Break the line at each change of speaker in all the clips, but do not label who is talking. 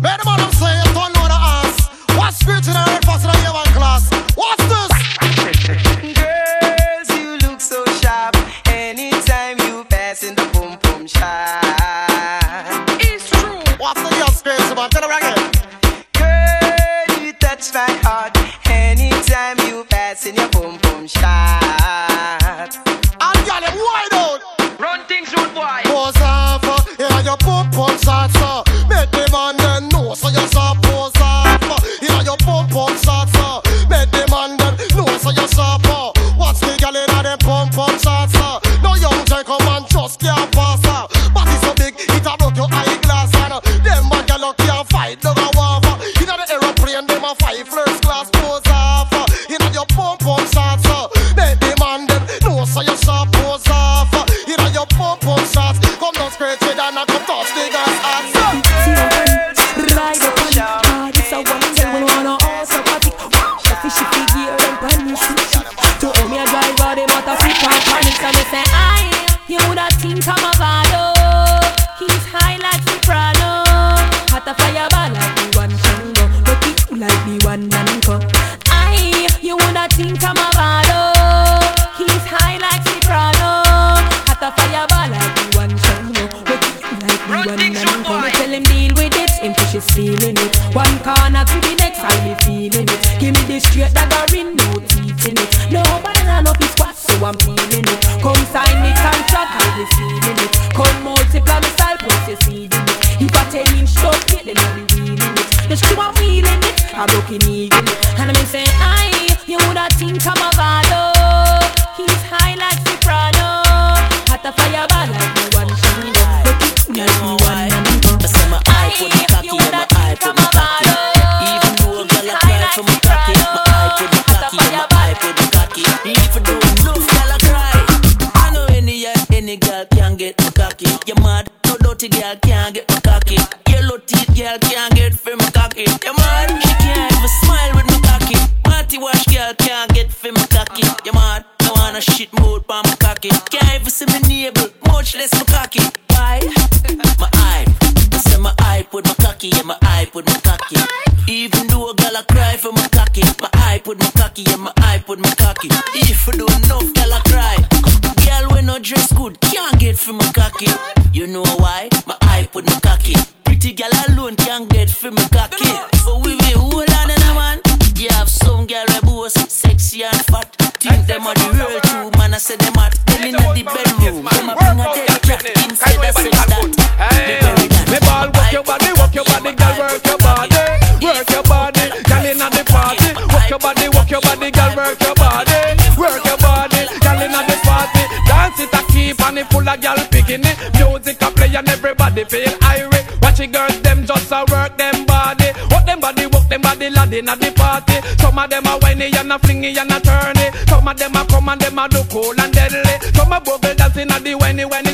Man, I'm
I broke in need
Watchless, my cocky. Why? My eye, I said my eye put my cocky, yeah, my eye put my cocky. Even though a gal I cry for my cocky, my eye put my cocky, yeah, my eye put my cocky. If you don't enough, gal I cry. Girl, when I dress good, can't get for my cocky. You know why? My eye put my cocky. Pretty gal alone can't get for my cocky. But we be whole on in a man. You have some gal rebels, sexy and fat. Think them are the real two man, I say them hot happening. Cause you ain't bad. Hey, me ball work your body, work your body, girl work your body, work your body, girl inna the party. Work your body, work your body, girl work your body, work your body, girl inna the party. Dance it a
keep and
it full of girl picking.
Music a play and everybody feel irate. Watch girls them just a work them body, work them body, work them body, lad inna the party.
Some
of them a whiny and a flingy and a turny. Some of them a come and them a look cool and deadly. Some a bubble dancing inna the whiny whiny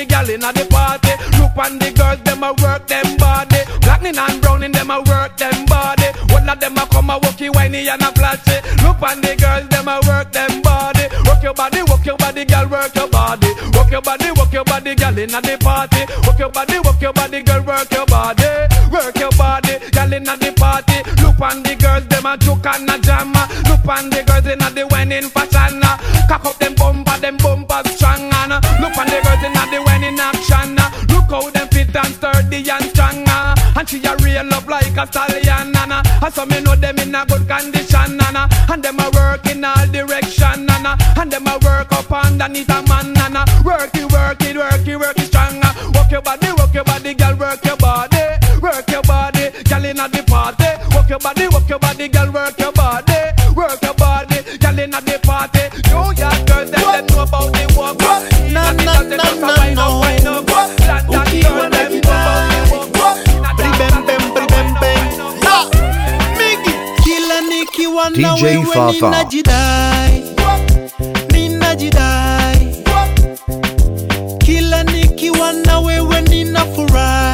the gal in the party. Look on the girls, them a work them body. Blackening and browning, them a work them body. One of them a come a walkie whiny and a flashy. Look on the girls, them a work them body. Work your body, work your body, girl, work your body. Work your body, work your body, gal inna the party.
Work your
body, work your body, girl, work your body. Work your body,
gal
inna the party. Look on the girls, them a
joke
and a jam.
Look
on the girls inna the wedding fashion. Cock up she a real up
like a stallion,
nana.
And
so me know them in a good condition, nana.
And
them a work in all
direction,
nana.
And
them a work up underneath a man, nana. Work it, work it, work it, work it
strong. Work your
body, work your body, girl,
work your
body,
work
your
body, girl in
at the
party. Work your
body, work
your body, girl, work
sana DJ Fafa. Kila nikiwa na wewe ninafurahi.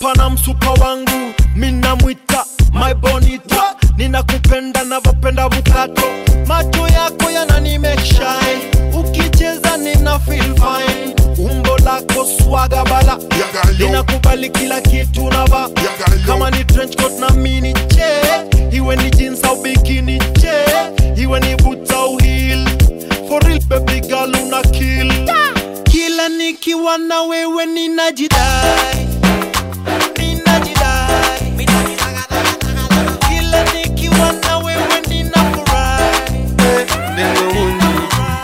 Hapa na msupa wangu minamwita my bonita ninakupenda navyopenda vukato macho yako yanani make shine. Ukicheza nina feel fine. Umbo lako swaga bala. Ninakubali kila kitu nava kama ni trench coat na mini che. Iwe ni jeans au bikini che. Iwe ni boots au heel. For real baby girl una kill. Kila nikiwa na wewe ninajidai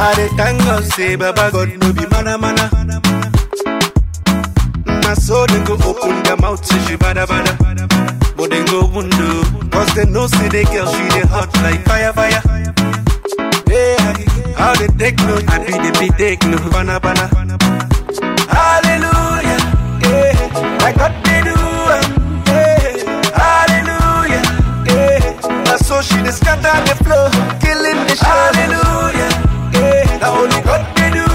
I dey thank God say Baba God no be mana mana. My soul they go open their mouth say she bada bada. But they go wound you. Cause they know say the girl she dey hot like fire fire. Yeah, how they take no, I be the be take no, bana bana. Hallelujah, she dey scatter the floor, killing the show. Hallelujah, yeah. That only God they do,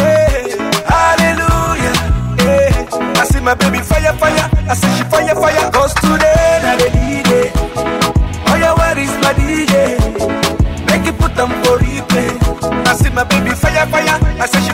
yeah. Hallelujah, yeah. I see my baby fire, fire. I say she fire, fire. Cause today, na the. Oh yeah, where is my DJ? Make it put them for replay. I see my baby fire, fire. I say she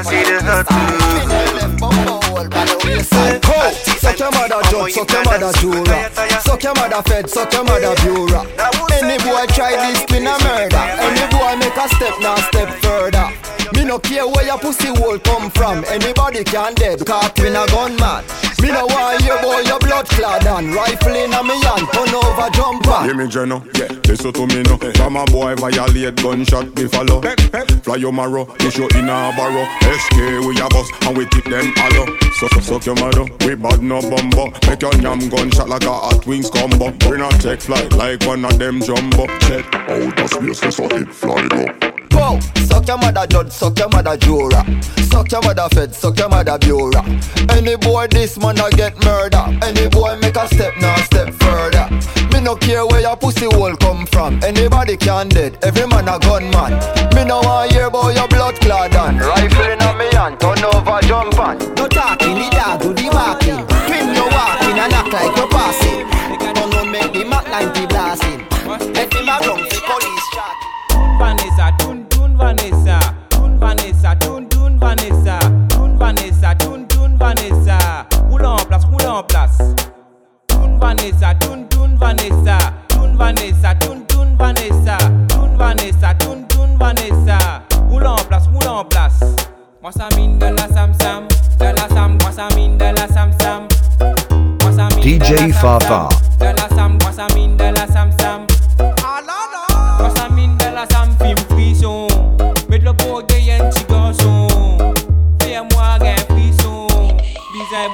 I see the
Ho! Suck your mother judge, suck your mother jura
Suck your mother fed, suck your mother bureau.
Any boy try this, me no murder. Any boy
make a step, now step further Me no care where your pussy hole come from Anybody can dead, caught me a gunman Me no want your boy, your blood clad and Rifle in a me hand, turn over, jump on Hear
me, Jenno. Yeah, listen to me no. From a boy violate gunshot me follow. Fly your marrow, push you in a barrow. SK we a bus and we tip them hollow. So so suck your mother, we bad no bumbo. Make your yam gunshot like a hot wings combo. We not take flight like one of them jumbo. Check
out the space, so it fly up.
Go! Suck your mother judge, suck your mother jura. Suck your mother fed, suck your mother bureau Any boy this man a get murder. Any boy make a step, now step further. Me no care where your pussy hole come from. Anybody can dead, every man a gunman. Me no want hear about your blood clad and Rifle in a me hand, turn over, jump on. No talking, the
dog do the walking. Twin you walking and act like you're passing. Don't no make the Mac 90
blasting.
Let him a run police
chat
Vanessa,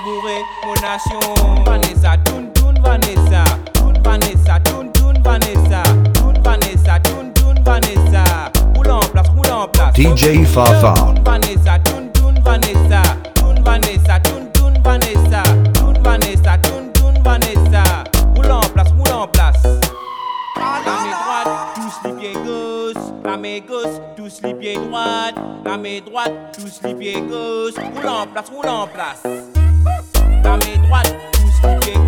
bourré, mon nation Vanessa, tun tun Vanessa Tun Vanessa, tun tun Vanessa Tun Vanessa, tun tun Vanessa Roule en place, roule en place DJ Fafa. Vanessa, tun tun Vanessa Tun Vanessa, tun tun Vanessa Tun Vanessa, tun tun Vanessa Roule en place, roule en place la droite, touche les pieds gauche. La main gauche, touche les pieds droite. La main droite, touche les pieds gauche. Roule en place, roule en place. La main droite, touche les pieds gauche.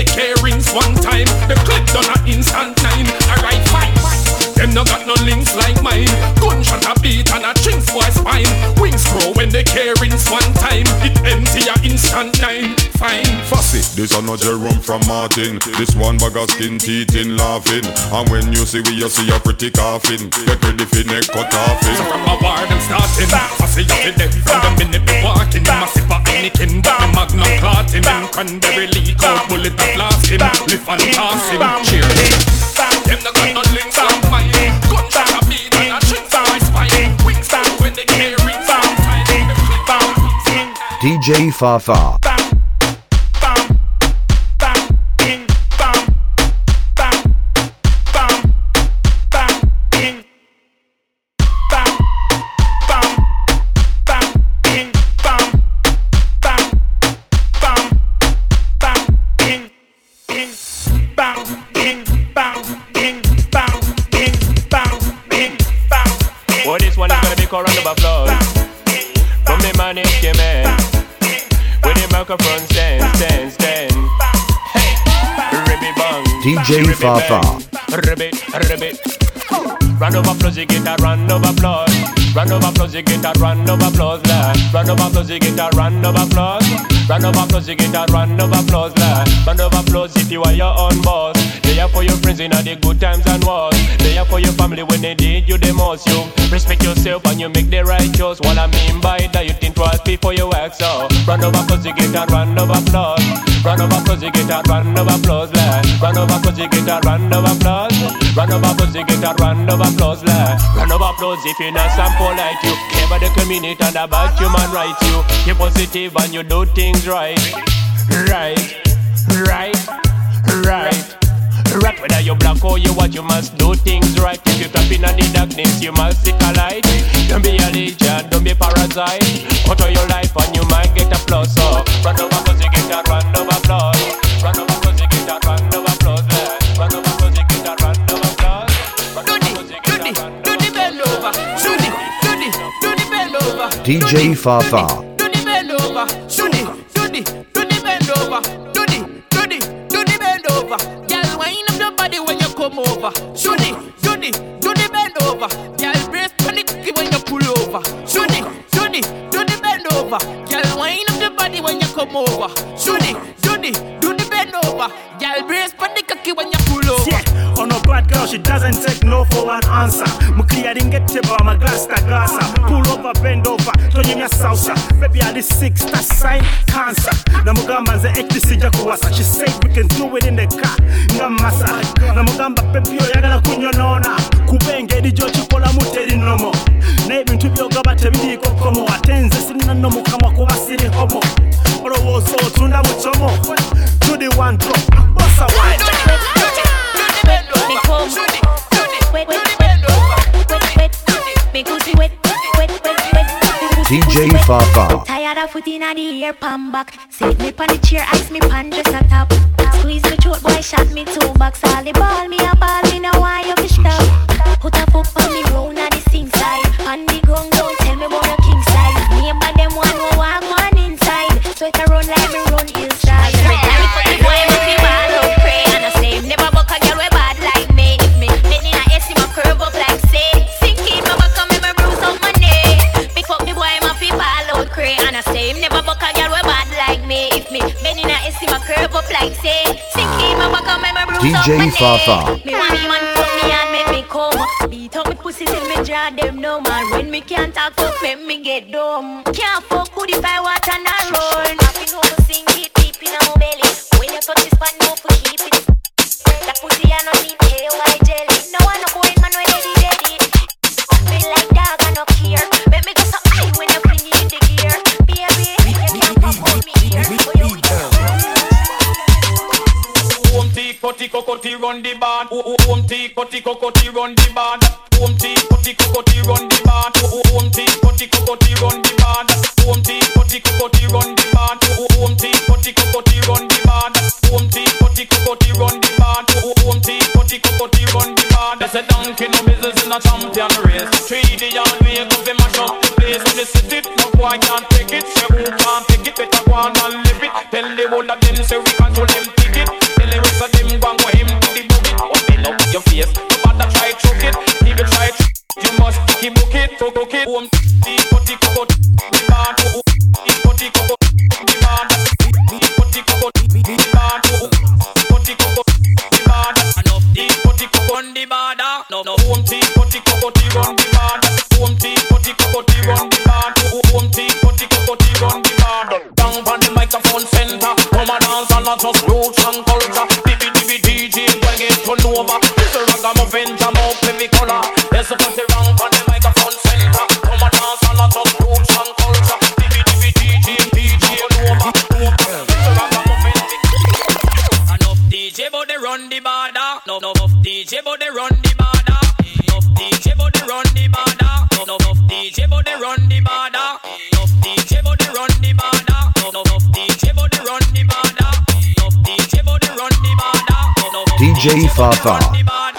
Grow when they carry rings one time. The clip done a instant nine. Alright, fine. Them no got no links like mine. Gunshot a beat and a chinks boy spine. Wings grow when they carry rings one time. It empty a instant nine. Fine.
Fussy, this a no Jerome from Martin. This one bag of skin teeth in laughing. And when you see we, you see a pretty coffin. Get ready for neck cut off So
from a war them starting. I see you with them from the minute me walking. Them a sip a Heineken, but me magnum clotting. Them cranberry leak out, bullet a blast him. Lift and toss him. Cheers. Them no got no links like mine.
DJ Fafa.
rock stand, stand, stand. Hey, ribby.
DJ Fafa.
Ribby, ribby. Run over flows, you get run over
floors.
Run
over flows, you get
run over floors.
Run
over
flows,
you get run
over. Round
of applause, you get a round of
applause lad. Round of applause if you are your
own
boss. They
are for your friends
in all the good times and wars. They are for your
family
when they need
you
the most. You respect yourself and you make the right choice. What I mean
by that, you
think twice before
you act so.
Round of applause, you
get a round of applause Run over pussy guitar, run over flows land. Run over pussy guitar, run over flows. Run over pussy guitar, run over flows land.
Run
over flows if you're not some polite you. Care about the community and about human rights you. You're positive and you do things right. Right, right, right. Right, whether you black or you white, you must do things right. If you tap in the darkness, you
must seek a
light.
Don't
be a legion, don't be a parasite. Control your life and you might get a plus. So, run over cause you get a run over applause. Run over cause you get a run over applause. eh. Run over cause you get a run over applause. Run over
cause you get a run Do the bend over, do the, do the, do the bend over.
DJ Fafa.
Doesn't take no for an answer. Mukliaring get teba, my glass ta gasa. Pull over, bend over, tonyemya salsa. Baby, I this six, that's sign cancer. Namugamba nze ekiti sijja kuwasa. She said we can do it in the car. Nga masa. Namugamba baby oyagala kunyonoona. Kuba engeri gy'okikolamu teri nomo. N'ebintu by'ogaba tebiriiko komo. Ate nze sirina no mu kamwa kuba siri homo. Olowooza otunda mu kyomo. To the one drop.
DJ Fafa.
Tired of foot in the ear, palm back.
Sit
me on the chair, ice
me
pan just a top. Squeeze
me
throat, boy, shot me two bucks. All the ball, me a
ball,
me no
why
you fish.
Put
a foot on me
DJ my. Fafa.
Me want me man fuck me and make me come. Beat up me pussy till me draw them no man. When me can't talk, fuck make me get dumb. Can't fuck with if I want and
run the band. Home tea, cutty cutty, run the band. Home tea, cutty cutty, run the band. Home tea, cutty cutty, run the band. Home tea, cutty cocotti, run the band. Home tea, cutty cocotti, run the band. Home tea, cutty cocotti, run the band. Home tea, cutty cocotti, run the band. That's a donkey, no business in a champion race. Three the yard, we go fi mash up the place. When they sit it, no boy can't take it. Say who can't take it, better go on and live it. Tell the whole of them say we control them. home, the the the the the
border. No, run the
border. Home, run the border. Home, run the border. Down
the microphone
center, come and
dance
and just roll.
DJ Fafa.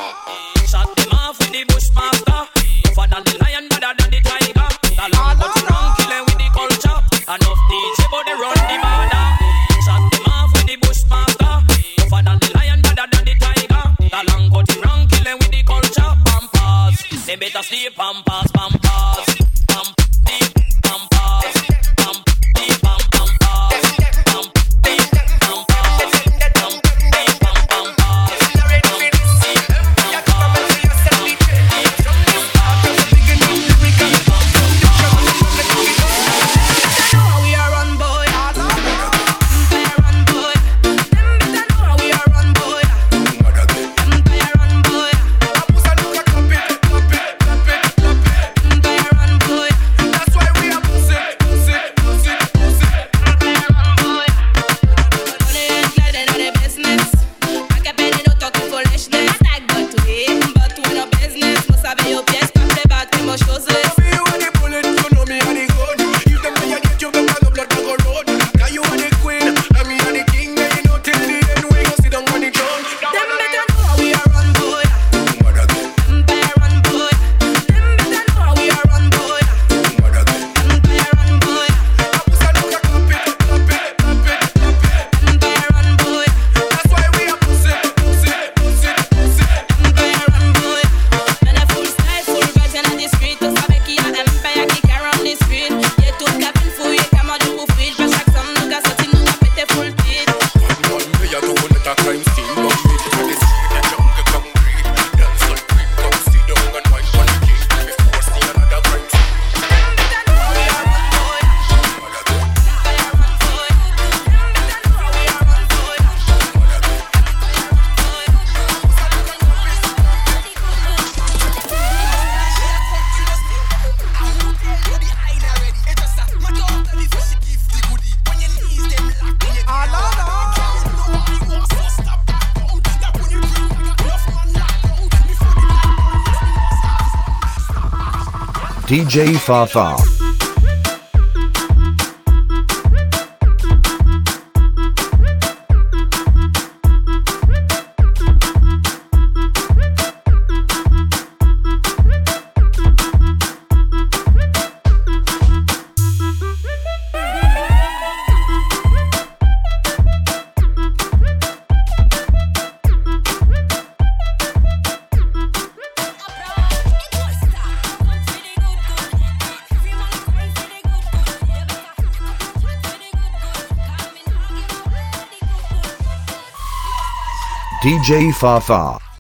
DJ Fafa. DJ Fafa.